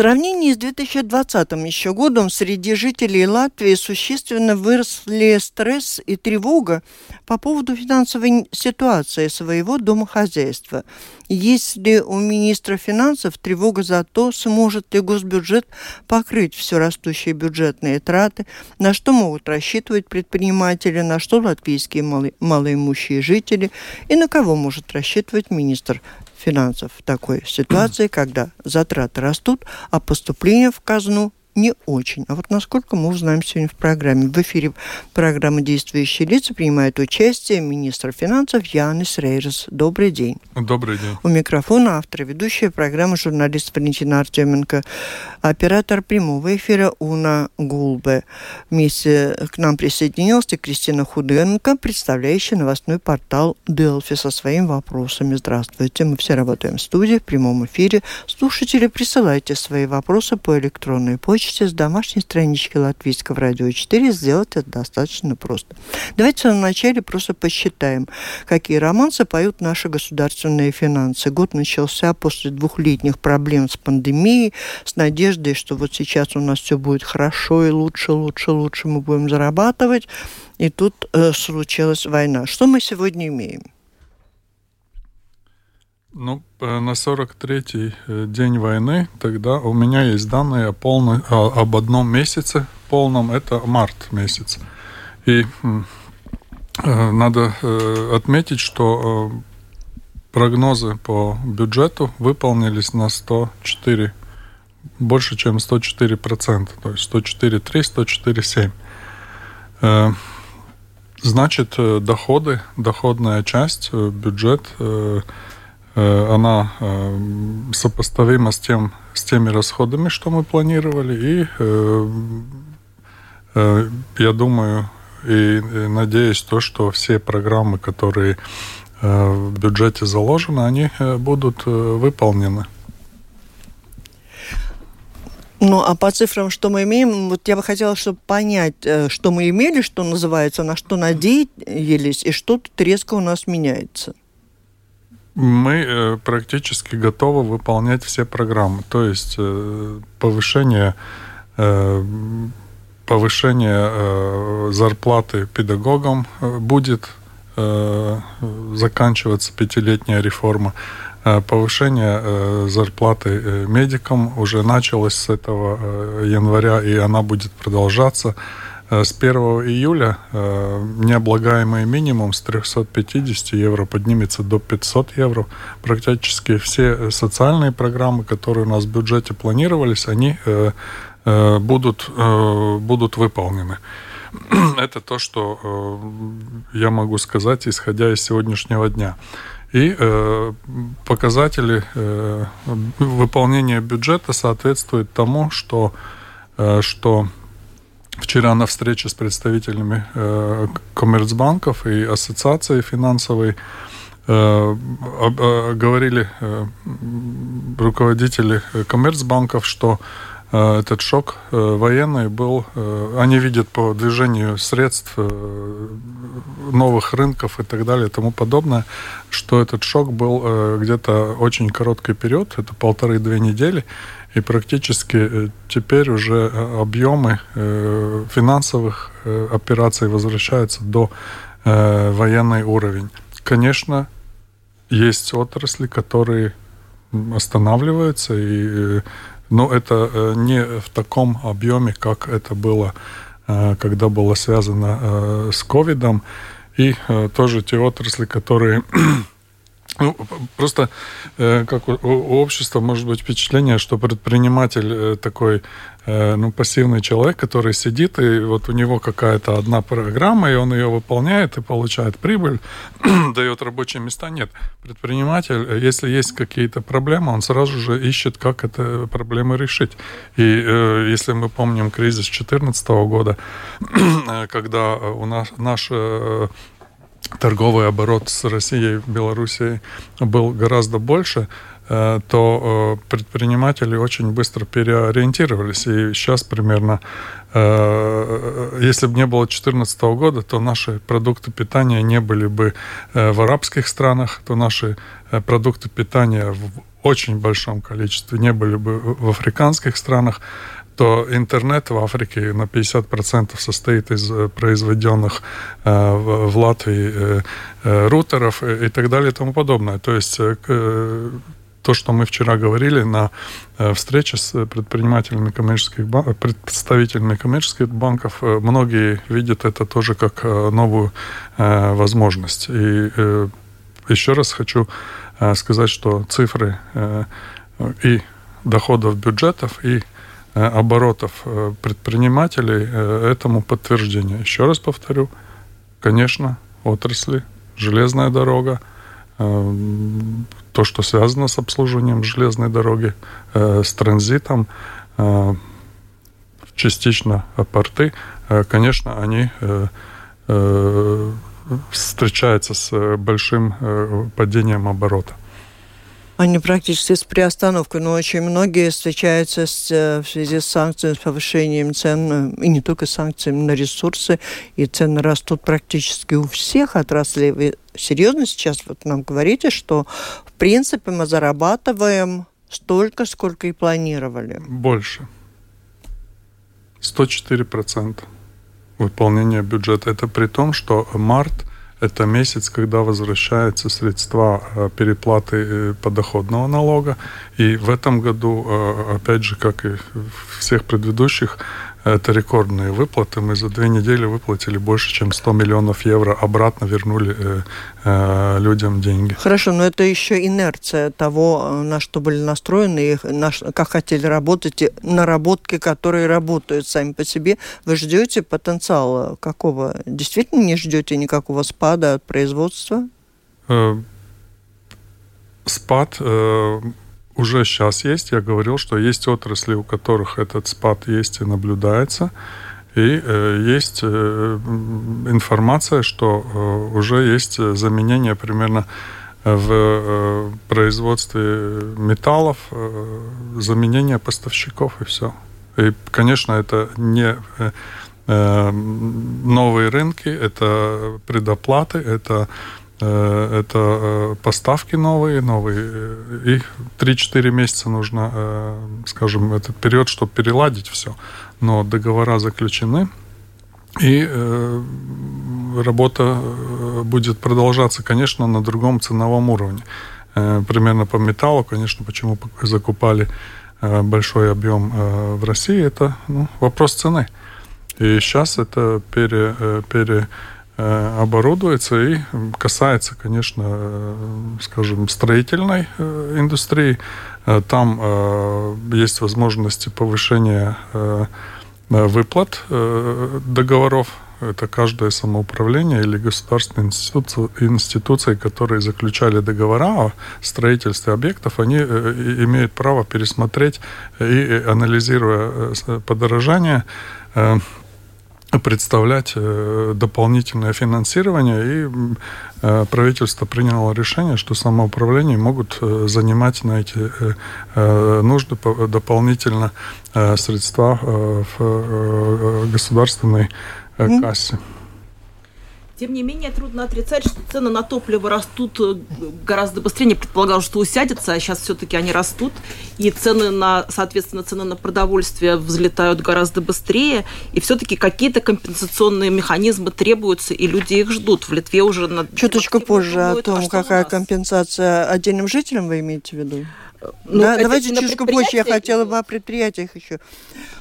сравнении с 2020 еще годом среди жителей Латвии существенно выросли стресс и тревога по поводу финансовой ситуации своего домохозяйства. Есть ли у министра финансов тревога за то, сможет ли госбюджет покрыть все растущие бюджетные траты, на что могут рассчитывать предприниматели, на что латвийские малоимущие жители и на кого может рассчитывать министр финансов в такой ситуации, когда затраты растут, а поступления в казну не очень. А вот насколько мы узнаем сегодня в программе. В эфире программы «Действующие лица» принимает участие министр финансов Янис Рейрес. Добрый день. Добрый день. У микрофона автор ведущая программы журналист Валентина Артеменко, оператор прямого эфира Уна Гулбе. Вместе к нам присоединилась и Кристина Худенко, представляющая новостной портал Делфи со своими вопросами. Здравствуйте. Мы все работаем в студии, в прямом эфире. Слушатели, присылайте свои вопросы по электронной почте почте с домашней странички Латвийского радио 4 сделать это достаточно просто. Давайте вначале просто посчитаем, какие романсы поют наши государственные финансы. Год начался после двухлетних проблем с пандемией, с надеждой, что вот сейчас у нас все будет хорошо и лучше, лучше, лучше мы будем зарабатывать. И тут э, случилась война. Что мы сегодня имеем? Ну, на 43-й э, день войны тогда у меня есть данные о полной, об одном месяце полном, это март месяц. И э, надо э, отметить, что прогнозы по бюджету выполнились на 104, больше, чем 104 процента, то есть 104,3, 104,7. Значит, доходы, доходная часть, бюджет – Э, она э, сопоставима с, тем, с теми расходами, что мы планировали. И э, я думаю и надеюсь, то, что все программы, которые в бюджете заложены, они будут выполнены. Ну, а по цифрам, что мы имеем, вот я бы хотела, чтобы понять, что мы имели, что называется, на что надеялись, и что тут резко у нас меняется. Мы э, практически готовы выполнять все программы. То есть э, повышение, э, повышение зарплаты педагогам будет заканчиваться пятилетняя реформа. Повышение зарплаты медикам уже началось с этого января, и она будет продолжаться. Э, с 1 июля э, необлагаемый минимум с 350 евро поднимется до 500 евро. Практически все социальные программы, которые у нас в бюджете планировались, они э, будут, будут выполнены. Это то, что я могу сказать, исходя из сегодняшнего дня. И показатели выполнения бюджета соответствуют тому, что, что Вчера на встрече с представителями э, коммерцбанков и ассоциации финансовой э, э, говорили э, руководители коммерцбанков, что э, этот шок э, военный был, э, они видят по движению средств э, новых рынков и так далее и тому подобное, что этот шок был э, где-то очень короткий период, это полторы-две недели, и практически э, теперь уже э, объемы э, финансовых операций возвращаются до военный уровень. Конечно, есть отрасли, которые останавливаются, и, но это не в таком объеме, как это было, когда было связано с ковидом. И тоже те отрасли, которые Ну, просто э, как у, у общества может быть впечатление, что предприниматель э, такой э, ну, пассивный человек, который сидит, и вот у него какая-то одна программа, и он ее выполняет и получает прибыль, дает рабочие места. Нет, предприниматель, э, если есть какие-то проблемы, он сразу же ищет, как это проблемы решить. И э, если мы помним кризис 2014 года, когда у нас наш э, торговый оборот с Россией и Белоруссией был гораздо больше, э, то э, предприниматели очень быстро переориентировались. И сейчас примерно, э, если бы не было 2014 года, то наши продукты питания не были бы в арабских странах, то наши продукты питания в очень большом количестве не были бы в африканских странах что интернет в Африке на 50% состоит из э, произведенных э, в Латвии э, рутеров и так далее и тому подобное. То есть то, что мы вчера говорили на встрече с предпринимателями коммерческих банков, представителями коммерческих банков, многие видят это тоже как новую возможность. И еще раз хочу сказать, что цифры и доходов бюджетов, и Э, оборотов э, предпринимателей э, этому подтверждение. Еще раз повторю, конечно, отрасли, железная дорога, то, что связано с обслуживанием железной дороги, с транзитом, частично порты, конечно, они встречаются с большим падением оборота. Они практически с приостановкой, но очень многие встречаются с, э, в связи с санкциями, с повышением цен, э, и не только санкциями на ресурсы, и цены растут практически у всех отраслей. Вы серьезно сейчас вот нам говорите, что в принципе мы зарабатываем столько, сколько и планировали? Больше. 104% выполнения бюджета. Это при том, что март – это месяц, когда возвращаются средства э, переплаты э, подоходного налога. И в этом году, э, опять же, как и всех предыдущих, это рекордные выплаты. Мы за две недели выплатили больше, чем 100 миллионов евро. Обратно вернули э, э, людям деньги. Хорошо, но это еще инерция того, на что были настроены, на, как хотели работать, и наработки, которые работают сами по себе. Вы ждете потенциала какого? Действительно не ждете никакого спада от производства? Э, спад... Э, уже сейчас есть. Я говорил, что есть отрасли, у которых этот спад есть и наблюдается. И э, есть э, информация, что э, уже есть заменение примерно в э, производстве металлов, э, заменение поставщиков и все. И, конечно, это не э, э новые рынки, это предоплаты, это Э, это э, поставки новые, новые. И 3-4 месяца нужно, э, скажем, этот период, чтобы переладить все. Но договора заключены, и работа будет продолжаться, конечно, на другом ценовом уровне. Примерно по металлу, конечно, почему закупали большой объем в России, это ну, вопрос цены. И сейчас это пере, пере Э, оборудуется и касается, конечно, э, скажем, строительной э, индустрии. Там есть возможности повышения выплат договоров. Это каждое самоуправление или государственные институции, которые заключали договора о строительстве объектов, они имеют право пересмотреть и, анализируя подорожание, представлять э, дополнительное финансирование, и э, правительство приняло решение, что самоуправление могут э, занимать на эти нужды дополнительно средства в государственной кассе. Тем не менее, трудно отрицать, что цены на топливо растут э, гораздо быстрее. Не предполагал, что усядется, а сейчас все-таки они растут. И цены на, соответственно, цены на продовольствие взлетают гораздо быстрее. И все-таки какие-то компенсационные механизмы требуются, и люди их ждут. В Литве уже... На... Чуточку позже о том, а какая компенсация отдельным жителям вы имеете в виду? Ну, да, давайте чуть позже. Я хотела бы о предприятиях еще.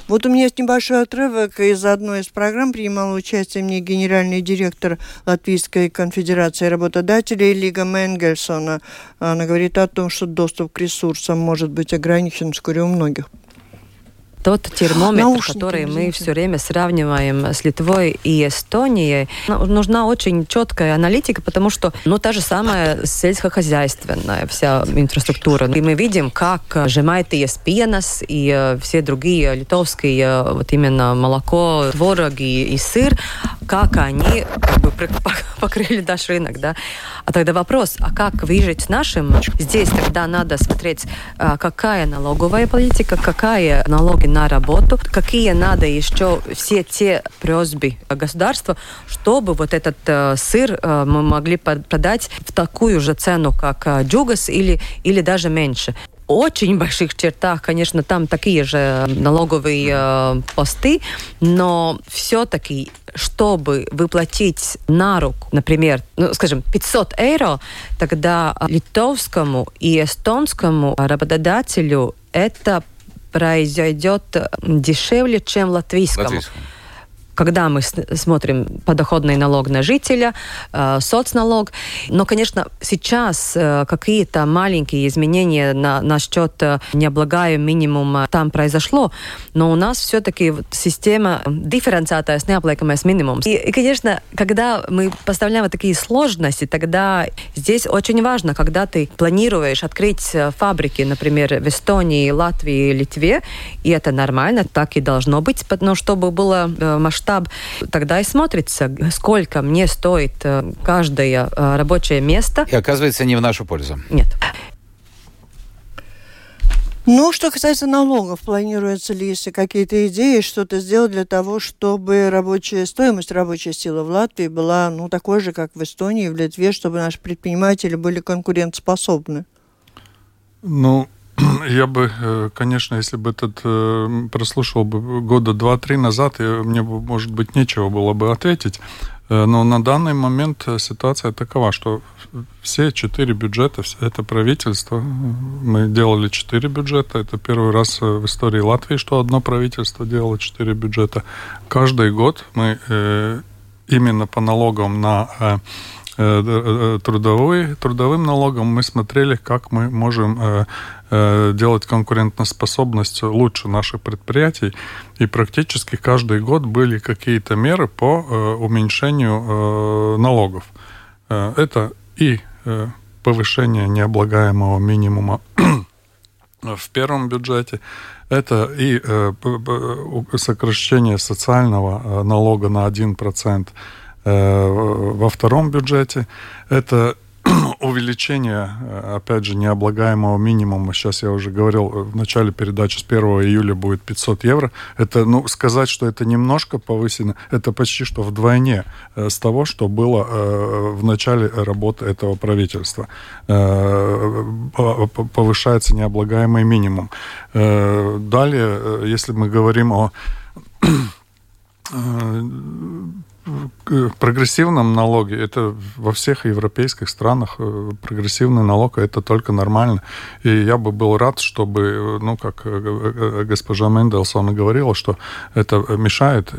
Вот у меня есть небольшой отрывок из одной из программ. Принимала участие мне генеральный директор Латвийской конфедерации работодателей Лига Менгельсона. Она говорит о том, что доступ к ресурсам может быть ограничен вскоре у многих тот термометр, Наушники, который мы все время сравниваем с Литвой и Эстонией, ну, нужна очень четкая аналитика, потому что, ну, та же самая сельскохозяйственная вся инфраструктура. И мы видим, как Жемайтиес пенас и э, все другие литовские, э, вот именно молоко, творог и, и сыр, как они как бы покрыли наш рынок, да. А тогда вопрос, а как выжить нашим? Здесь тогда надо смотреть, э, какая налоговая политика, какая налоги на работу, какие надо еще все те просьбы государства, чтобы вот этот э, сыр э, мы могли продать в такую же цену, как э, джугас или, или даже меньше очень больших чертах, конечно, там такие же налоговые э, посты, но все-таки, чтобы выплатить на руку, например, ну, скажем, 500 евро, тогда литовскому и эстонскому работодателю это произойдет дешевле, чем латвийскому. латвийскому когда мы смотрим подоходный налог на жителя, э, соцналог. Но, конечно, сейчас э, какие-то маленькие изменения на, насчет э, необлагаемого минимума там произошло, но у нас все-таки система дифференциатая с необлагаемым минимумом. И, и, конечно, когда мы поставляем вот такие сложности, тогда здесь очень важно, когда ты планируешь открыть фабрики, например, в Эстонии, Латвии, Литве, и это нормально, так и должно быть, но чтобы было масштаб масштаб, тогда и смотрится, сколько мне стоит э, каждое э, рабочее место. И оказывается не в нашу пользу. Нет. Ну, что касается налогов, планируется ли, если какие-то идеи, что-то сделать для того, чтобы рабочая стоимость рабочей силы в Латвии была ну, такой же, как в Эстонии, в Литве, чтобы наши предприниматели были конкурентоспособны? Ну, Я бы, э, конечно, если бы этот э, прослушал бы года два-три назад, мне бы, может быть, нечего было бы ответить. Э, но на данный момент ситуация такова, что все четыре бюджета, это правительство, мы делали четыре бюджета, это первый раз в истории Латвии, что одно правительство делало четыре бюджета. Каждый год мы именно по налогам на трудовой, трудовым налогом мы смотрели, как мы можем делать конкурентоспособность лучше наших предприятий. И практически каждый год были какие-то меры по э, уменьшению э, налогов. Это и повышение необлагаемого минимума в первом бюджете, это и сокращение социального налога на 1% во втором бюджете, это увеличение, э, опять же, необлагаемого минимума, сейчас я уже говорил э, в начале передачи, с 1 июля будет 500 евро. Это, ну, сказать, что это немножко повысено, это почти что вдвойне э, с того, что было в начале работы этого правительства. Повышается необлагаемый минимум. Далее, если мы говорим о прогрессивном налоге, это во всех европейских странах э, прогрессивный налог, это только нормально. И я бы был рад, чтобы, э, ну, как э, госпожа Мендельсон говорила, что это мешает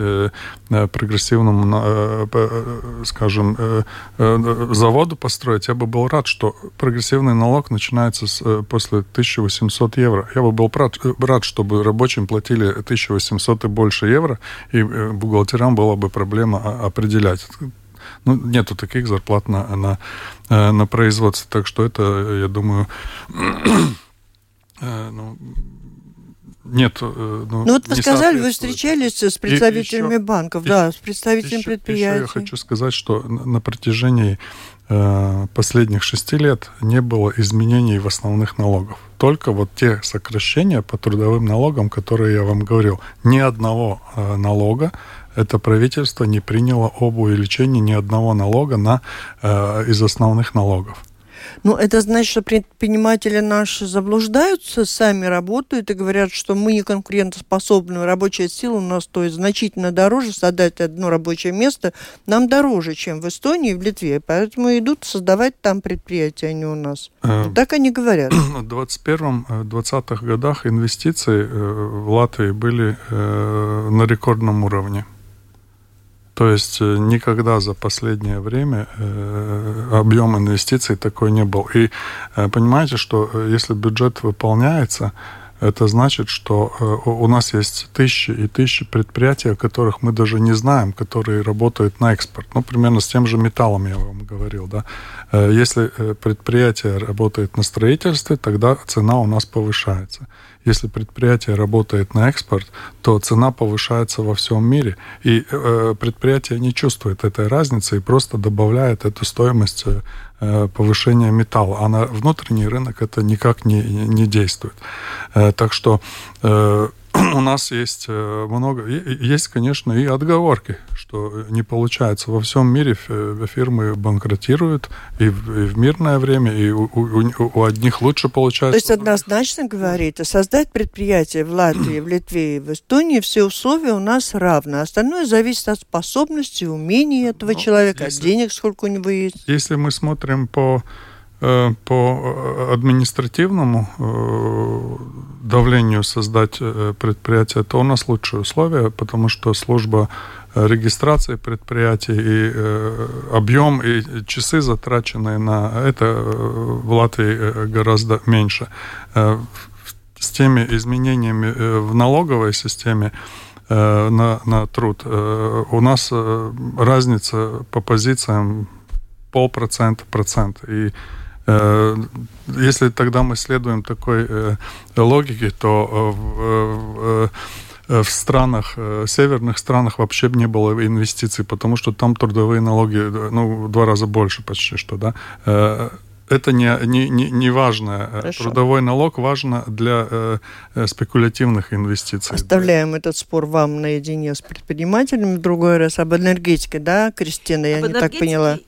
прогрессивному, скажем, заводу построить. Я бы был рад, что прогрессивный налог начинается с, после 1800 евро. Я бы был рад, рад, чтобы рабочим платили 1800 и больше евро, и бухгалтерам была бы проблема а, определять. Ну, нету таких зарплат на, на, э, на производстве. Так что это, я думаю, э, ну, нет. Э, ну, ну вот вы сказали, вы встречались с представителями еще, банков, еще, да, с представителями еще, предприятий. Еще я хочу сказать, что на протяжении э, последних шести лет не было изменений в основных налогов. Только вот те сокращения по трудовым налогам, которые я вам говорил. Ни одного э, налога это правительство не приняло об увеличении ни одного налога на, э, из основных налогов. Ну, это значит, что предприниматели наши заблуждаются, сами работают и говорят, что мы не конкурентоспособны, рабочая сила у нас стоит значительно дороже, создать одно рабочее место нам дороже, чем в Эстонии и в Литве, поэтому идут создавать там предприятия, а не у нас. Э, так они говорят. В 21-20-х годах инвестиции э, в Латвии были э, на рекордном уровне. То есть э, никогда за последнее время э, объем инвестиций такой не был. И э, понимаете, что если бюджет выполняется, это значит, что у нас есть тысячи и тысячи предприятий, о которых мы даже не знаем, которые работают на экспорт. Ну, примерно с тем же металлом я вам говорил. Да? Если предприятие работает на строительстве, тогда цена у нас повышается если предприятие работает на экспорт, то цена повышается во всем мире, и э, предприятие не чувствует этой разницы и просто добавляет эту стоимость э, повышения металла, а на внутренний рынок это никак не, не действует. Э, так что э, у нас есть э, много, есть, конечно, и отговорки, что не получается. Во всем мире фирмы банкротируют и в, и в мирное время, и у, у, у одних лучше получается. То есть однозначно говорит, создать предприятие в Латвии, в Литве и в Эстонии, все условия у нас равны. Остальное зависит от способности, умений этого ну, человека, если, от денег, сколько у него есть. Если мы смотрим по Э, по э, административному э, давлению создать предприятие, то у нас лучшие условия, потому что служба регистрации предприятий и объем и часы, затраченные на это в Латвии гораздо меньше. С теми изменениями в налоговой системе на, на труд у нас разница по позициям полпроцента, процент. И Э, если тогда мы следуем такой э, логике, то в в странах, северных странах вообще не было инвестиций, потому что там трудовые налоги ну, в два раза больше почти что, да. Это не, не, не, не важно. Хорошо. Трудовой налог важно для э, спекулятивных инвестиций. Оставляем этот спор вам наедине с предпринимателями в другой раз. Об энергетике, да, Кристина, я Об не так поняла.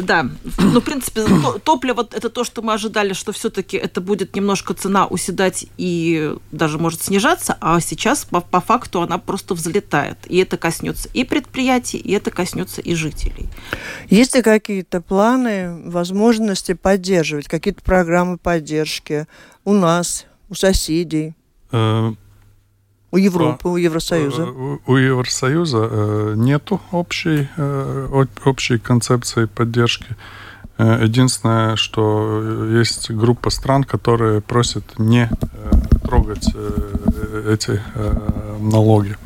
Да, ну, в принципе, топливо – это то, что мы ожидали, что все-таки это будет немножко цена уседать и даже может снижаться, а сейчас по, по факту она просто взлетает. И это коснется и предприятий, и это коснется и жителей. Есть ли какие-то планы, возможности поддерживать, какие-то программы поддержки у нас, у соседей? Э, у Европы, у Евросоюза? Э, у Евросоюза э, нету общей, э, общей концепции поддержки. Единственное, что есть группа стран, которые просят не трогать эти налоги,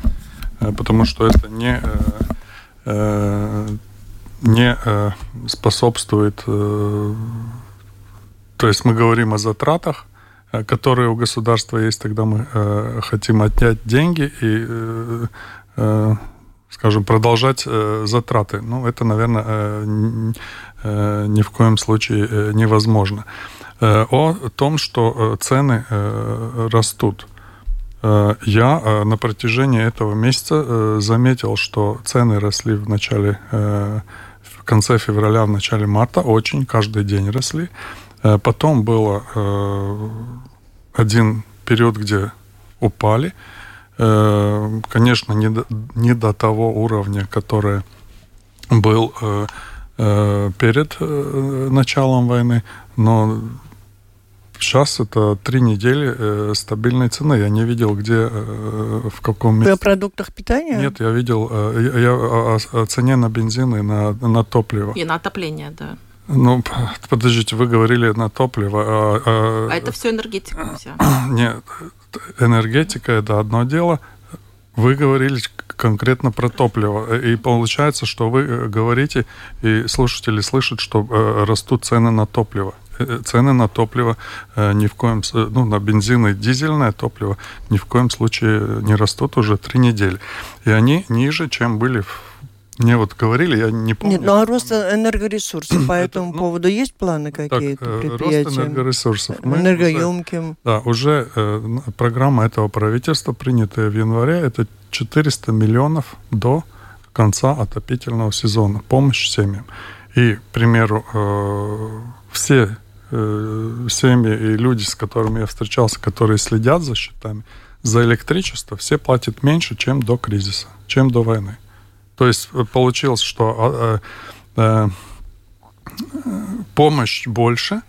потому что это не, не способствует... То есть мы говорим о затратах, Э, которые у государства есть, тогда мы э, хотим отнять деньги и, э, э, скажем, продолжать э, затраты. Ну, это, наверное, э, э, ни в коем случае э, невозможно. Э, о том, что э, цены э, растут. Э, я э, на протяжении этого месяца заметил, что цены росли в начале, в конце февраля, в начале марта, очень, каждый день росли. Э, потом был э, один период, где упали. Э, конечно, не до, не до того уровня, который был перед началом войны, но Сейчас это три недели э, стабильной цены. Я не видел, где, э, в каком месте. Вы о продуктах питания? Нет, я видел э, я, я о, о цене на бензин и на, на топливо. И на отопление, да. Ну, подождите, вы говорили на топливо. А, а... а это все энергетика вся. Нет, энергетика это одно дело. Вы говорили конкретно про топливо. И получается, что вы э, говорите, и слушатели слышат, что э, растут цены на топливо. Э, цены на топливо ни в коем ну, на бензин и дизельное топливо ни в коем случае не растут уже три недели. И они ниже, чем были в мне вот говорили, я не помню. Нет, ну а рост энергоресурсов по этому ну, поводу есть планы какие-то так, предприятия? Рост энергоресурсов. Мы Энергоемким. Уже, да, уже э, программа этого правительства, принятая в январе, это 400 миллионов до конца отопительного сезона. Помощь семьям. И, к примеру, э, все э, семьи и люди, с которыми я встречался, которые следят за счетами, за электричество, все платят меньше, чем до кризиса, чем до войны. То есть э, получилось, что э, э, помощь больше,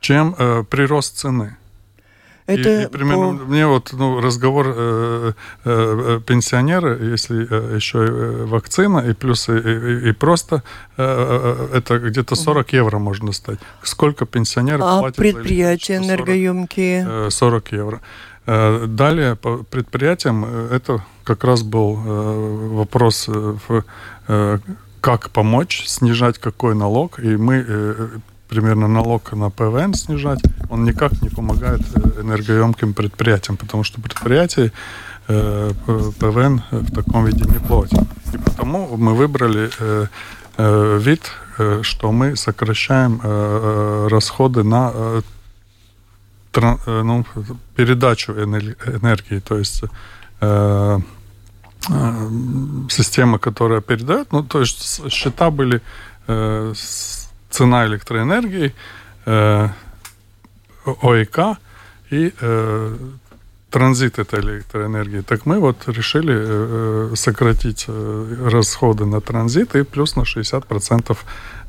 чем прирост цены. Это и, и примерно по... мне вот ну, разговор э, э, пенсионера, если э, еще и вакцина, и плюс и, и, и просто э, это где-то 40 евро можно стать. Сколько пенсионеров а платят предприятия за энергоемкие? 40, 40 евро. Далее по предприятиям это как раз был вопрос как помочь, снижать какой налог, и мы примерно налог на ПВН снижать, он никак не помогает э, энергоемким предприятиям, потому что предприятия э, ПВН в таком виде не платят. И потому мы выбрали э, вид, что мы сокращаем расходы на ну, передачу энергии, то есть система, которая передает, ну, то есть счета были цена электроэнергии, э, ОИК и э, транзит этой электроэнергии. Так мы вот решили э, сократить э, расходы на транзит и плюс на 60%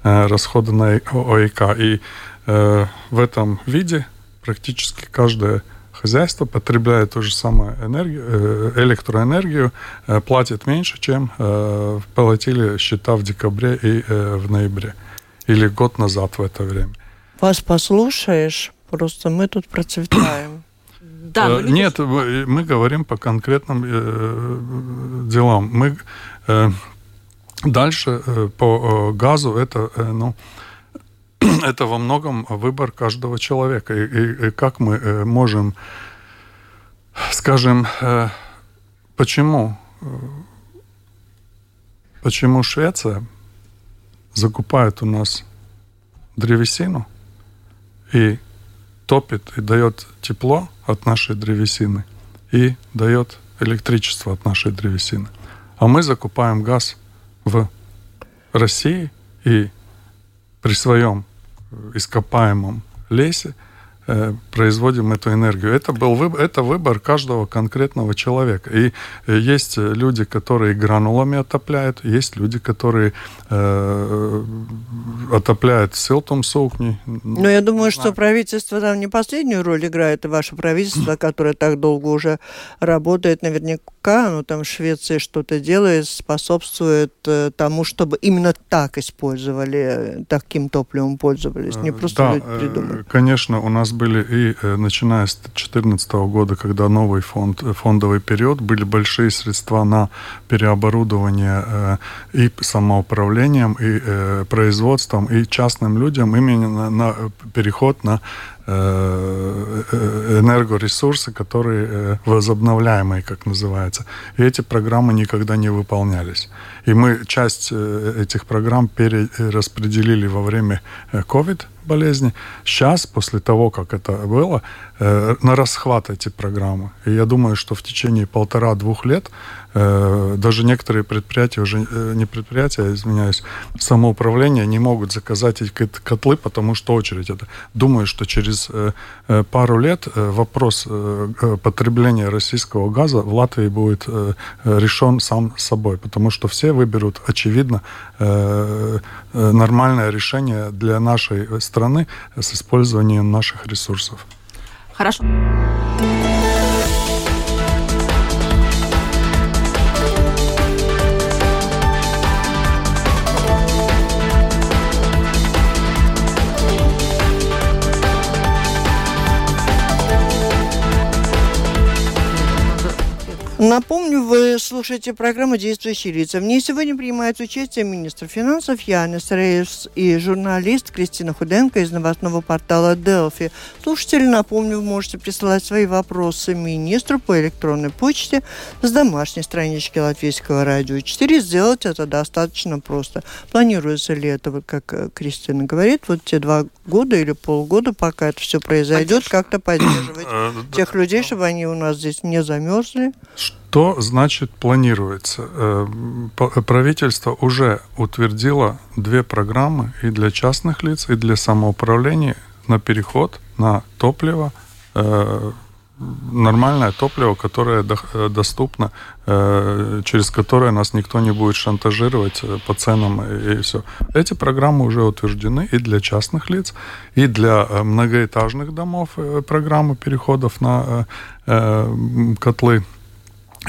э, расходы на ОИК. И э, в этом виде практически каждое хозяйство потребляет ту же самую энергию, э, электроэнергию, э, платит меньше, чем э, платили счета в декабре и в ноябре или год назад в это время. Вас послушаешь, просто мы тут процветаем. Да, э, Нет, мы говорим по конкретным э, делам. Мы э, дальше э, по э, газу это, э, ну, это во многом выбор каждого человека. И, и, и как мы э, можем, скажем, э, почему, э, почему Швеция закупает у нас древесину и топит и дает тепло от нашей древесины и дает электричество от нашей древесины. А мы закупаем газ в России и при своем ископаемом лесе – Э, производим эту энергию. Это был выбор, это выбор каждого конкретного человека. И э, есть люди, которые гранулами отопляют, есть люди, которые э, отопляют силтом сукни. Но я думаю, что правительство там не последнюю роль играет, и ваше правительство, которое так долго уже работает, наверняка, оно там в Швеции что-то делает, способствует э, тому, чтобы именно так использовали, таким топливом пользовались, не просто да, люди придумали. Конечно, у нас были и э, начиная с 2014 года, когда новый фонд, э, фондовый период, были большие средства на переоборудование э, и самоуправлением, и производством, и частным людям именно на переход на энергоресурсы, которые возобновляемые, как называется. И эти программы никогда не выполнялись. И мы часть этих программ перераспределили во время COVID болезни. Сейчас, после того, как это было, э, на расхват эти программы. И я думаю, что в течение полтора-двух лет э, даже некоторые предприятия, уже э, не предприятия, извиняюсь, самоуправление не могут заказать эти котлы, потому что очередь это. Думаю, что через э, э пару лет э, вопрос э, э, потребления российского газа в Латвии будет э, решен сам собой, потому что все выберут, очевидно, э, э, нормальное решение для нашей страны с использованием наших ресурсов. Хорошо. Напомню, вы слушаете программу «Действующие лица». В ней сегодня принимает участие министр финансов Янис Рейс и журналист Кристина Худенко из новостного портала «Делфи». Слушатели, напомню, вы можете присылать свои вопросы министру по электронной почте с домашней странички Латвийского радио 4. Сделать это достаточно просто. Планируется ли это, вот как э, Кристина говорит, вот те два года или полгода, пока это все произойдет, как-то поддерживать э, тех людей, чтобы они у нас здесь не замерзли? Что значит планируется? Э, правительство уже утвердило две программы и для частных лиц, и для самоуправления на переход на топливо э, нормальное топливо, которое э, доступно, через которое нас никто не будет шантажировать по ценам и все. Эти программы уже утверждены и для частных лиц, и для многоэтажных домов программы переходов на котлы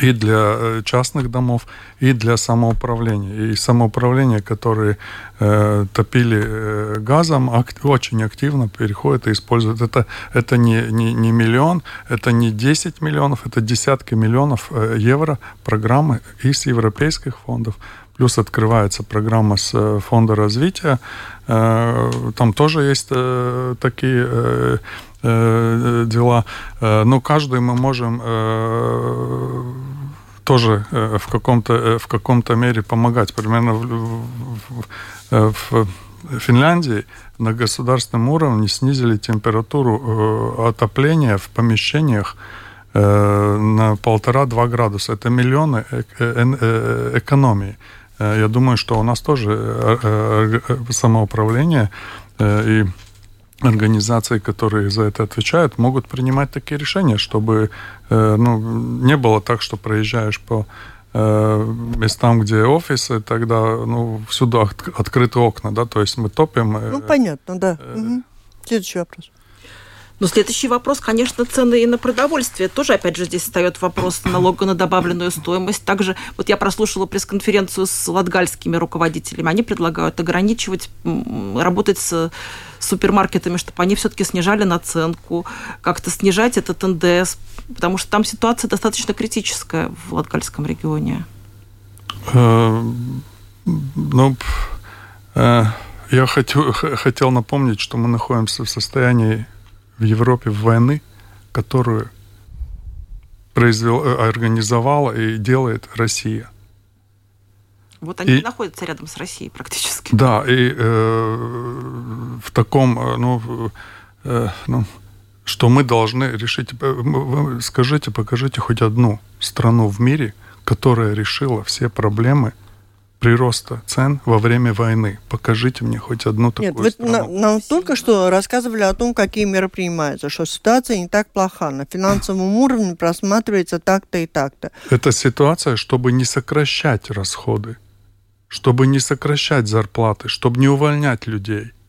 и для э, частных домов, и для самоуправления. И самоуправление, которые э, топили э, газом, ак- очень активно переходит и использует. Это, это не, не, не миллион, это не 10 миллионов, это десятки миллионов э, евро программы из европейских фондов. Плюс открывается программа с э, фонда развития. Э, там тоже есть э, такие... Э, Э, дела. Э, но каждый мы можем э, тоже в каком-то в каком-то мере помогать. Примерно в, в, в Финляндии на государственном уровне снизили температуру отопления в помещениях на полтора-два градуса. Это миллионы экономии. Я думаю, что у нас тоже самоуправление и организации, которые за это отвечают, могут принимать такие решения, чтобы э, ну, не было так, что проезжаешь по э, местам, где офисы, тогда ну, всюду от, открыты окна, да, то есть мы топим. Э, ну, понятно, да. Э, угу. Следующий вопрос. Но следующий вопрос, конечно, цены и на продовольствие. Тоже, опять же, здесь встает вопрос налога на добавленную стоимость. Также, вот я прослушала пресс-конференцию с латгальскими руководителями. Они предлагают ограничивать, работать с супермаркетами, чтобы они все-таки снижали наценку, как-то снижать этот НДС, потому что там ситуация достаточно критическая в Латгальском регионе. Э, ну, э, я хотел, хотел напомнить, что мы находимся в состоянии в Европе войны, которую произвел, э, организовала и делает Россия. Вот они и, находятся рядом с Россией практически. Да, и э, в таком, э, ну, э, ну, что мы должны решить. Э, вы скажите, покажите хоть одну страну в мире, которая решила все проблемы прироста цен во время войны. Покажите мне хоть одну такую Нет, вы страну. нам только что рассказывали о том, какие меры принимаются, что ситуация не так плоха. На финансовом уровне просматривается так-то и так-то. Это ситуация, чтобы не сокращать расходы, чтобы не сокращать зарплаты, чтобы не увольнять людей –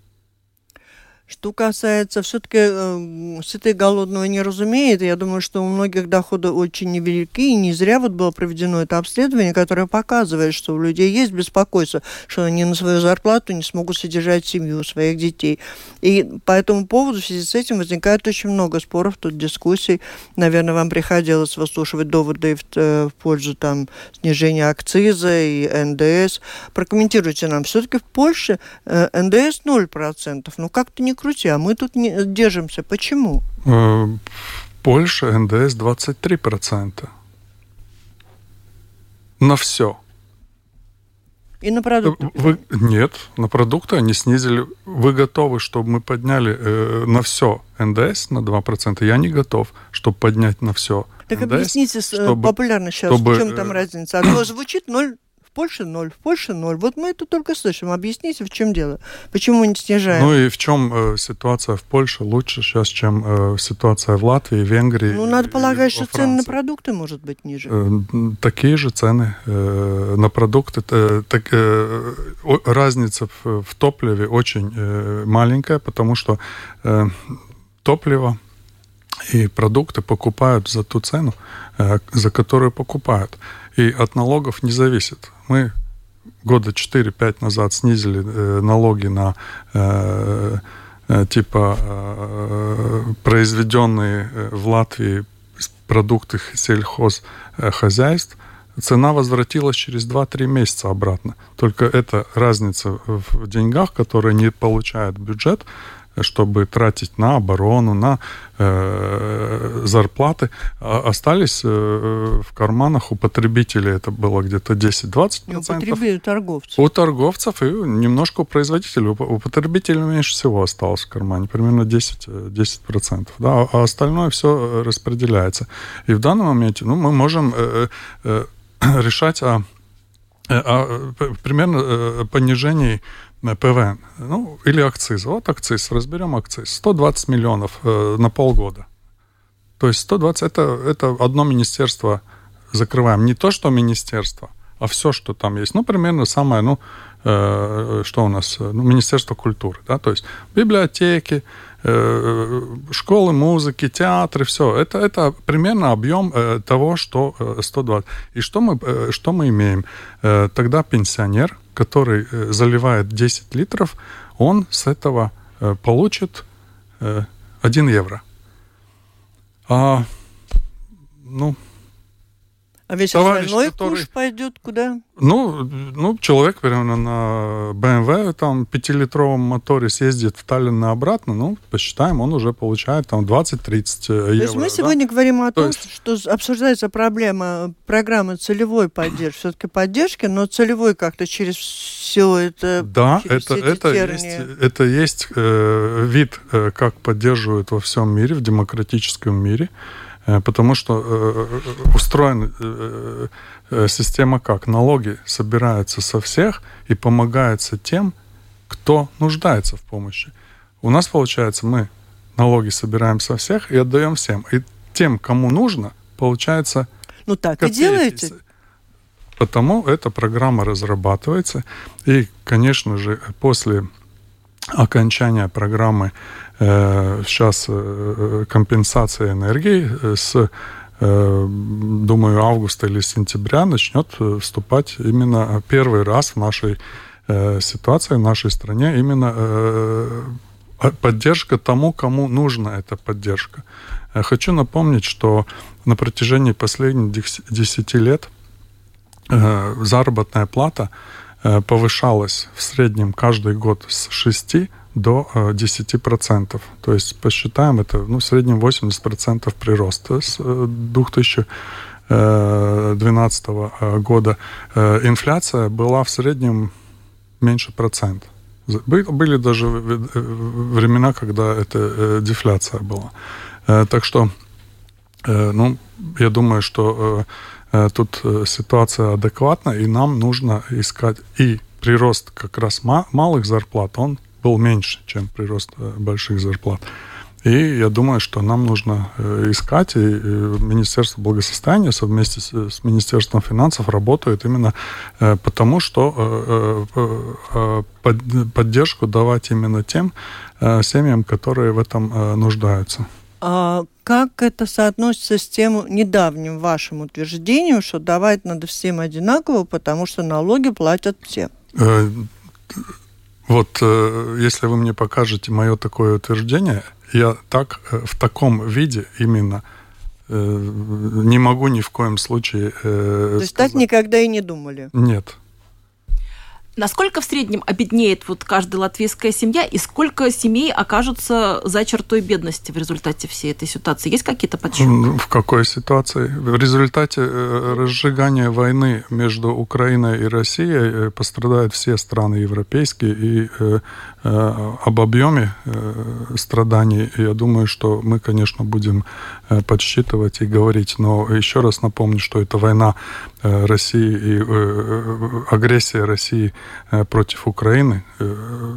что касается все-таки э, сытый голодного не разумеет, я думаю, что у многих доходы очень невелики, и не зря вот было проведено это обследование, которое показывает, что у людей есть беспокойство, что они на свою зарплату не смогут содержать семью, своих детей. И по этому поводу в связи с этим возникает очень много споров, тут дискуссий. Наверное, вам приходилось выслушивать доводы в, э, в пользу там, снижения акциза и НДС. Прокомментируйте нам, все-таки в Польше э, НДС 0%. Ну, как-то не крути, а мы тут не держимся. Почему? Э, Польша НДС 23%. На все. И на продукты? Вы, нет, на продукты они снизили. Вы готовы, чтобы мы подняли э, на все НДС на 2%? Я не готов, чтобы поднять на все. Так НДС, объясните чтобы, популярно сейчас, чтобы, в чем там э, разница? А то звучит 0, Польше ноль, в Польше ноль. Вот мы это только слышим. Объясните, в чем дело? Почему не снижаем? Ну и в чем э, ситуация в Польше лучше сейчас, чем э, ситуация в Латвии, Венгрии? Ну, надо полагать, что Франции. цены на продукты может быть ниже. Э, такие же цены э, на продукты. Э, так, э, разница в, в топливе очень э, маленькая, потому что э, топливо и продукты покупают за ту цену, э, за которую покупают. И от налогов не зависит мы года 4-5 назад снизили э, налоги на э, типа произведенные в Латвии продукты сельхозхозяйств, цена возвратилась через 2-3 месяца обратно. Только эта разница в деньгах, которые не получает бюджет, чтобы тратить на оборону, на э, зарплаты, а остались э, в карманах у потребителей. Это было где-то 10-20%. У потребителей, торговцев. У торговцев и немножко у производителей. У потребителей меньше всего осталось в кармане, примерно 10, 10%. Да, а остальное все распределяется. И в данном моменте ну, мы можем э, э, решать о, о примерно понижении ПВН, ну, или акциз. Вот акциз, разберем акциз. 120 миллионов э, на полгода. То есть 120 это, это одно министерство закрываем. Не то, что министерство, а все, что там есть. Ну, примерно самое, ну, э, что у нас, ну, Министерство культуры, да, то есть библиотеки, э, школы музыки, театры, все. Это, это примерно объем э, того, что э, 120. И что мы, э, что мы имеем? Э, тогда пенсионер, который э, заливает 10 литров, он с этого э, получит 1 э, евро. А, ну, а весь Товарищ, остальной который... куш пойдет куда? Ну, ну, человек примерно на BMW, там, пятилитровом моторе съездит в Таллин на обратно, ну, посчитаем, он уже получает там 20-30 евро. То есть мы да? сегодня говорим о То том, есть... что обсуждается проблема программы целевой поддержки, все-таки поддержки, но целевой как-то через все это... Да, это, это, есть, это есть э, вид, э, как поддерживают во всем мире, в демократическом мире. Э, потому что э, э, устроена система как? Налоги собираются со всех и помогаются тем, кто нуждается в помощи. У нас, получается, мы налоги собираем со всех и отдаем всем. И тем, кому нужно, получается... Ну так копейки. и делаете. Потому эта программа разрабатывается. И, конечно же, после окончания программы сейчас э, э, компенсация энергии с э, думаю, августа или сентября начнет вступать именно первый раз в нашей ситуации, в нашей стране, именно поддержка тому, кому нужна эта поддержка. Хочу напомнить, что на протяжении последних 10 лет заработная плата повышалась в среднем каждый год с 6 до 10%. Э, То есть посчитаем, это ну, в среднем 80% прироста с 2012 э, э, года. Инфляция была в среднем меньше процента. Были даже времена, когда это дефляция была. Так что, ну, я думаю, что тут ситуация адекватна, и нам нужно искать и прирост как раз малых зарплат, он был меньше, чем прирост э, больших зарплат. И я думаю, что нам нужно э, искать, и Министерство благосостояния совместе с Министерством финансов работает именно э, потому, что поддержку давать именно тем семьям, которые в этом нуждаются. А как это соотносится с тем недавним вашим утверждением, что давать надо всем одинаково, потому что налоги платят все? Вот э, если вы мне покажете мое такое утверждение, я так э, в таком виде именно э, не могу ни в коем случае. То есть сказать. так никогда и не думали? Нет. Насколько в среднем обеднеет вот каждая латвийская семья и сколько семей окажутся за чертой бедности в результате всей этой ситуации? Есть какие-то подсчеты? В какой ситуации? В результате э, разжигания войны между Украиной и Россией э, пострадают все страны европейские и э, об объеме страданий я думаю, что мы, конечно, будем подсчитывать и говорить. Но еще раз напомню, что это война России и агрессия России против Украины э,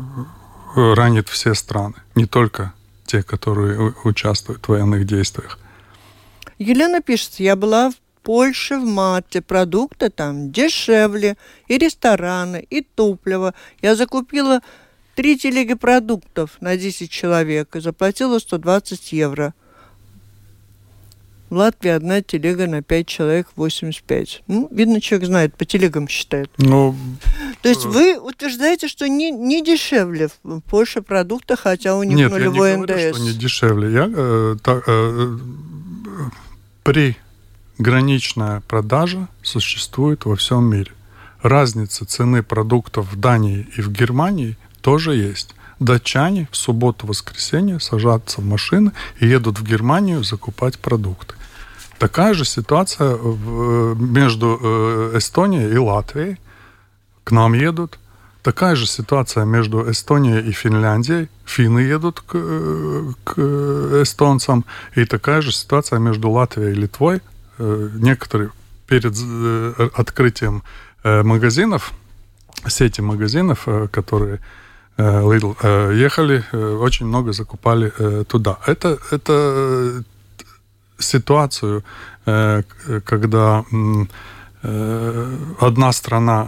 ранит все страны, не только те, которые участвуют в военных действиях. Елена пишет, я была в Польше в марте, продукты там дешевле, и рестораны, и топливо. Я закупила три телеги продуктов на 10 человек и заплатила 120 евро – в Латвии одна телега на 5 человек 85. Ну, видно, человек знает, по телегам считает. Ну, То есть вы утверждаете, что не, не дешевле в Польше продукты, хотя у них Нет, нулевой я не говорю, НДС? Что не дешевле. Я, э, та, э, при граничная продажа существует во всем мире. Разница цены продуктов в Дании и в Германии тоже есть. датчане в субботу-воскресенье сажаются в машины и едут в Германию закупать продукты. Такая же ситуация между Эстонией и Латвией. К нам едут. Такая же ситуация между Эстонией и Финляндией. Финны едут к, к эстонцам. И такая же ситуация между Латвией и Литвой. Некоторые перед открытием магазинов, сети магазинов, которые Lidl ехали, очень много закупали туда. Это, это ситуацию, когда одна страна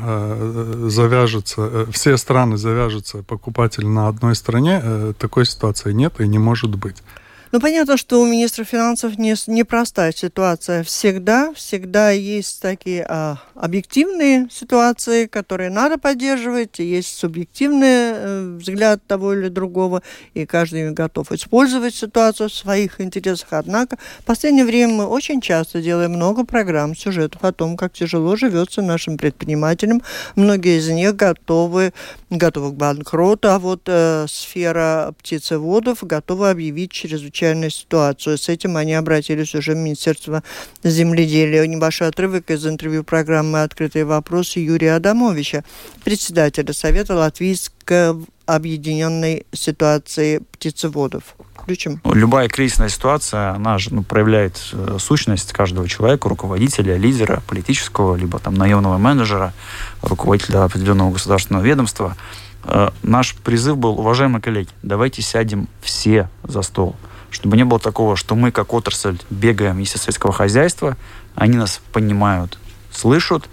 завяжется, все страны завяжутся покупатель на одной стране, такой ситуации нет и не может быть. Ну, понятно, что у министра финансов не, непростая ситуация. Всегда, всегда есть такие а, объективные ситуации, которые надо поддерживать, есть субъективный э, взгляд того или другого, и каждый готов использовать ситуацию в своих интересах. Однако в последнее время мы очень часто делаем много программ, сюжетов о том, как тяжело живется нашим предпринимателям. Многие из них готовы, готовы к банкроту, а вот э, сфера птицеводов готова объявить чрезвычайную ситуацию. С этим они обратились уже в Министерство земледелия. Небольшой отрывок из интервью программы «Открытые вопросы» Юрия Адамовича, председателя Совета Латвийской объединенной ситуации птицеводов. Включим. Любая кризисная ситуация, она же ну, проявляет э, сущность каждого человека, руководителя, лидера политического, либо там наемного менеджера, руководителя определенного государственного ведомства. Э, наш призыв был, уважаемые коллеги, давайте сядем все за стол чтобы не было такого, что мы как отрасль бегаем Министерство сельского хозяйства, они нас понимают, слышат,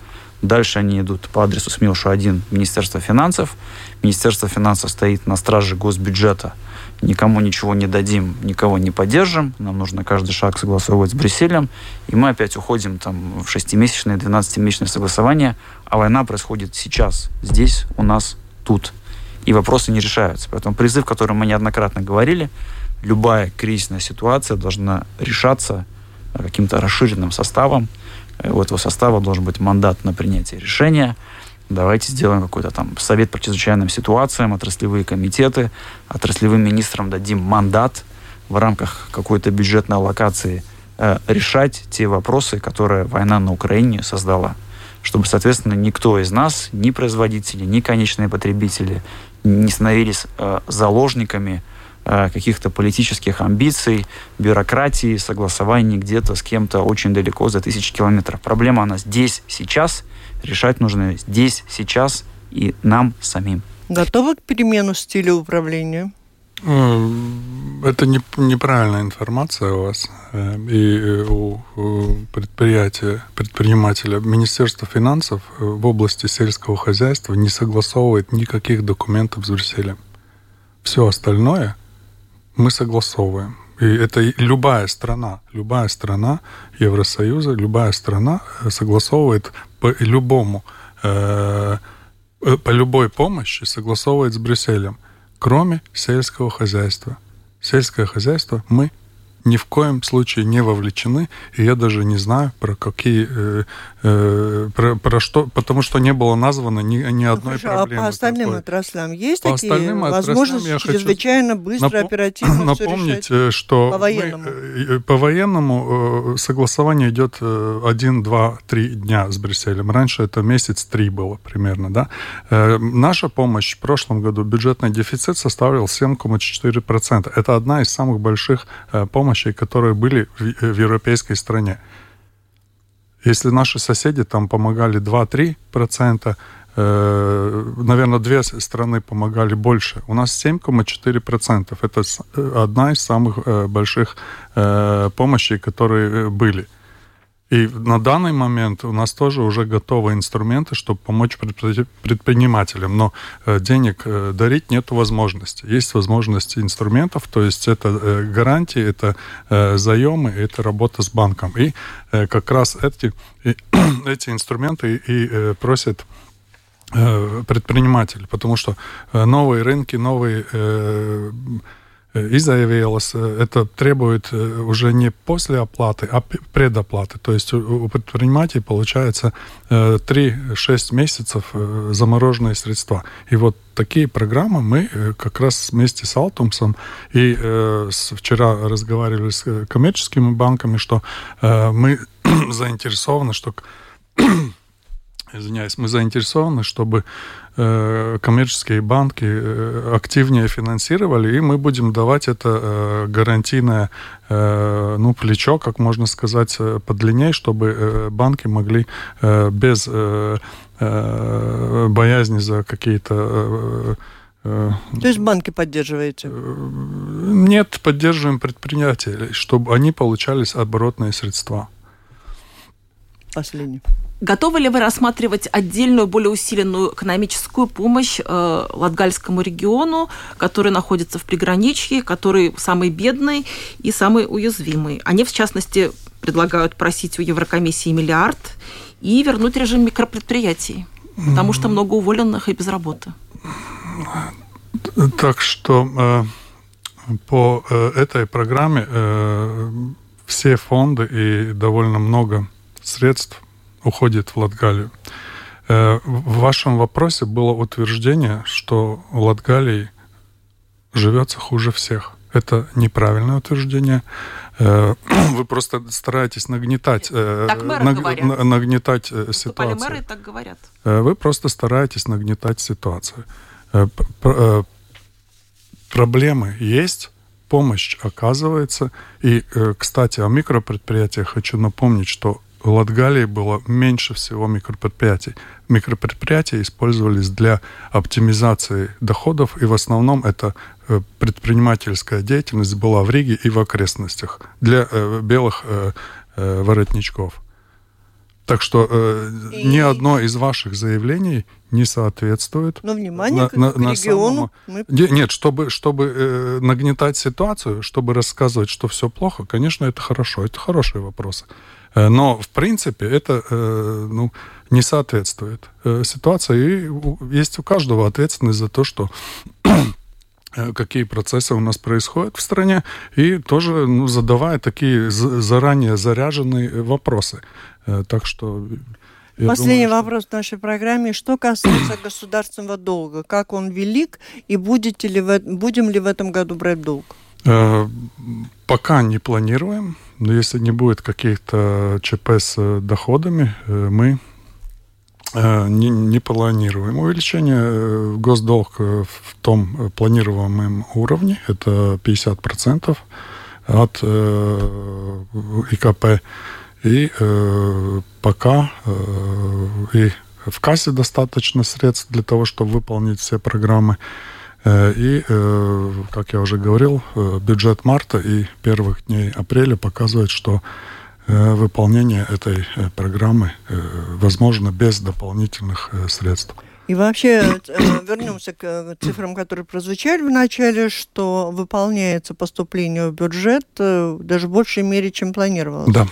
дальше они идут по адресу СМИЛШу-1 Министерство финансов, Министерство финансов стоит на страже госбюджета, никому ничего не дадим, никого не поддержим, нам нужно каждый шаг согласовывать с Брюсселем, и мы опять уходим там в шестимесячное, 12-месячное согласование, а война происходит сейчас, здесь, у нас, тут. И вопросы не решаются. Поэтому призыв, который мы неоднократно говорили, любая кризисная ситуация должна решаться каким-то расширенным составом. Э, у этого состава должен быть мандат на принятие решения. Давайте сделаем какой-то там совет по чрезвычайным ситуациям, отраслевые комитеты, отраслевым министрам дадим мандат в рамках какой-то бюджетной аллокации э, решать те вопросы, которые война на Украине создала. Чтобы, соответственно, никто из нас, ни производители, ни конечные потребители не становились э, заложниками каких-то политических амбиций, бюрократии, согласований где-то с кем-то очень далеко за тысячи километров. Проблема она здесь, сейчас. Решать нужно здесь, сейчас и нам самим. Готовы к перемену стиля управления? Э, это не, неправильная информация у вас э, и у предприятия, предпринимателя. Министерство финансов в области сельского хозяйства не согласовывает никаких документов с Брюсселем. Все остальное – мы согласовываем. И это любая страна, любая страна Евросоюза, любая страна э, согласовывает по любому, э, э, по любой помощи согласовывает с Брюсселем, кроме сельского хозяйства. Сельское хозяйство мы ни в коем случае не вовлечены, и я даже не знаю, про какие, про, про что, потому что не было названо ни, ни ну, одной хорошо, проблемы. А по остальным такой. отраслям есть по такие остальным возможности я чрезвычайно быстро, напом- оперативно Напомнить, э, что по военному, мы, э, по военному согласование идет один, два, три дня с Брюсселем. Раньше это месяц три было примерно, да. Наша помощь в прошлом году, бюджетный дефицит составил 7,4%. Это одна из самых больших помощей которые были в, э, в европейской стране. Если наши соседи там помогали 2-3%, э, наверное, две страны помогали больше. У нас 7,4%. Это э, одна из самых э, больших помощей, которые были. И на данный момент у нас тоже уже готовы инструменты, чтобы помочь предпринимателям. Но э, денег э, дарить нет возможности. Есть возможности инструментов, то есть это э, гарантии, это заемы, это работа с банком. И как раз эти, эти инструменты и просят предприниматели, потому что новые рынки, новые и заявилось, это требует уже не после оплаты, а предоплаты. То есть у предпринимателей получается 3-6 месяцев замороженные средства. И вот такие программы мы как раз вместе с Алтумсом и э, вчера разговаривали с коммерческими банками, что э, мы заинтересованы, что извиняюсь, мы заинтересованы, чтобы э, коммерческие банки э, активнее финансировали, и мы будем давать это э, гарантийное э, ну, плечо, как можно сказать, э, подлиннее, чтобы э, банки могли э, без э, э, боязни за какие-то э, э, то есть банки поддерживаете? Нет, поддерживаем предприятия, чтобы они получались оборотные средства. Последний. Готовы ли вы рассматривать отдельную, более усиленную экономическую помощь э, Латгальскому региону, который находится в приграничье, который самый бедный и самый уязвимый? Они, в частности, предлагают просить у Еврокомиссии миллиард и вернуть режим микропредприятий, потому что много уволенных и без работы. Так что э, по э, этой программе э, все фонды и довольно много средств уходит в Латгалию. Э, в вашем вопросе было утверждение, что в Латгалии живется хуже всех. Это неправильное утверждение. Э, вы просто стараетесь нагнетать, э, так наг, говорят. нагнетать ситуацию. мэры так говорят. Вы просто стараетесь нагнетать ситуацию. Проблемы есть, помощь оказывается. И, кстати, о микропредприятиях хочу напомнить, что в Латгалии было меньше всего микропредприятий. Микропредприятия использовались для оптимизации доходов, и в основном это э, предпринимательская деятельность была в Риге и в окрестностях для э, белых э, э, воротничков. Так что э, и... ни одно из ваших заявлений не соответствует. Но внимание на, к, на, на региону. Самому... Мы... Нет, чтобы, чтобы э, нагнетать ситуацию, чтобы рассказывать, что все плохо, конечно, это хорошо, это хорошие вопросы. Э, но, в принципе, это э, ну, не соответствует э, ситуации. И есть у каждого ответственность за то, что какие процессы у нас происходят в стране, и тоже ну, задавая такие заранее заряженные вопросы. Так что... Последний думаю, вопрос что... в нашей программе. Что касается государственного долга? Как он велик, и будете ли в, будем ли в этом году брать долг? Пока не планируем. Но если не будет каких-то ЧП с э, доходами, э, мы э, не, не планируем увеличение. Госдолг в том планируемом уровне, это 50% от э, ИКП. И э, пока э, и в кассе достаточно средств для того, чтобы выполнить все программы. Э, и, э, как я уже говорил, э, бюджет марта и первых дней апреля показывает, что выполнение этой программы возможно без дополнительных средств. И вообще вернемся к цифрам, которые прозвучали в начале, что выполняется поступление в бюджет даже в большей мере, чем планировалось. Да.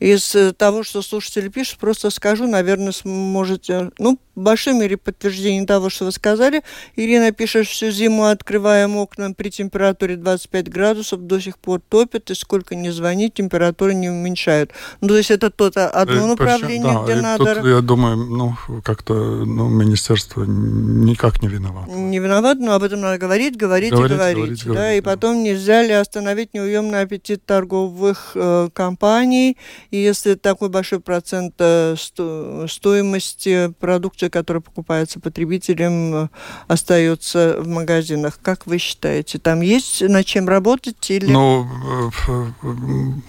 Из того, что слушатели пишут, просто скажу, наверное, сможете, ну, в большой мере подтверждение того, что вы сказали. Ирина пишет, всю зиму открываем окна при температуре 25 градусов, до сих пор топят, и сколько не звонить, температуру не уменьшают. Ну, то есть это то одно и, направление, да, где надо... Тут, я думаю, ну, как-то ну, министерство никак не виновато. Не виноват, но об этом надо говорить, говорить, говорить и говорить. говорить, да, говорить и да. потом нельзя ли остановить неуемный аппетит торговых э, компаний, и если такой большой процент э, сто, стоимости продукции которая покупается потребителем, э, остается в магазинах. Как вы считаете, там есть над чем работать? Или... Ну, э,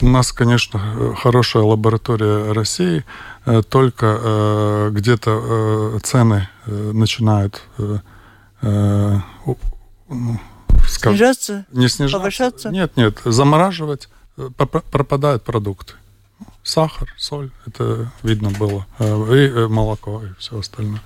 у нас, конечно, хорошая лаборатория России, только где-то цены начинают ну, снижаться? Не снижаться. Повышаться? Нет, нет, замораживать, пропадают продукты сахар, соль, это видно было, э, и э, молоко, и все остальное.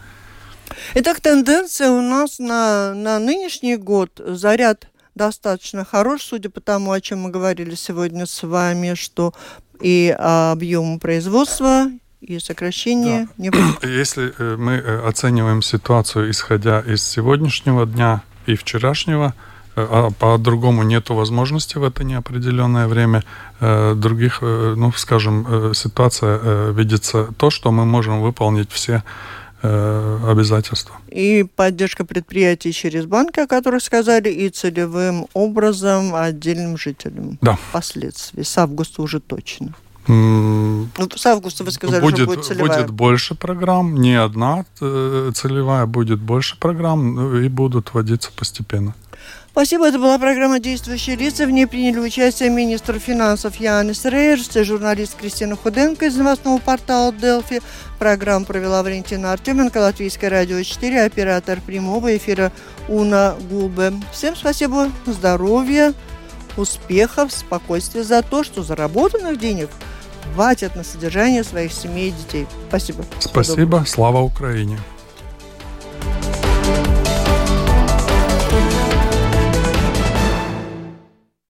Итак, тенденция у нас на, на нынешний год заряд достаточно хорош, судя по тому, о чем мы говорили сегодня с вами, что и объем производства, и сокращение да. не будет. Если э, мы оцениваем ситуацию, исходя из сегодняшнего дня и вчерашнего, а по-другому нету возможности в это неопределенное время. Других, ну, скажем, ситуация видится то, что мы можем выполнить все обязательства. И поддержка предприятий через банки, о которых сказали, и целевым образом отдельным жителям. Да. Впоследствии. С августа уже точно. Ну, с августа вы сказали, будет, что будет целевая. Будет больше программ, не одна целевая, будет больше программ, ну, и будут вводиться постепенно. Спасибо. Это была программа «Действующие лица». В ней приняли участие министр финансов Янис Рейерс, журналист Кристина Худенко из новостного портала «Делфи». Программу провела Валентина Артеменко, Латвийское радио 4, оператор прямого эфира Уна Губе. Всем спасибо, здоровья, успехов, спокойствия за то, что заработанных денег хватит на содержание своих семей и детей. Спасибо. Спасибо. Слава Украине.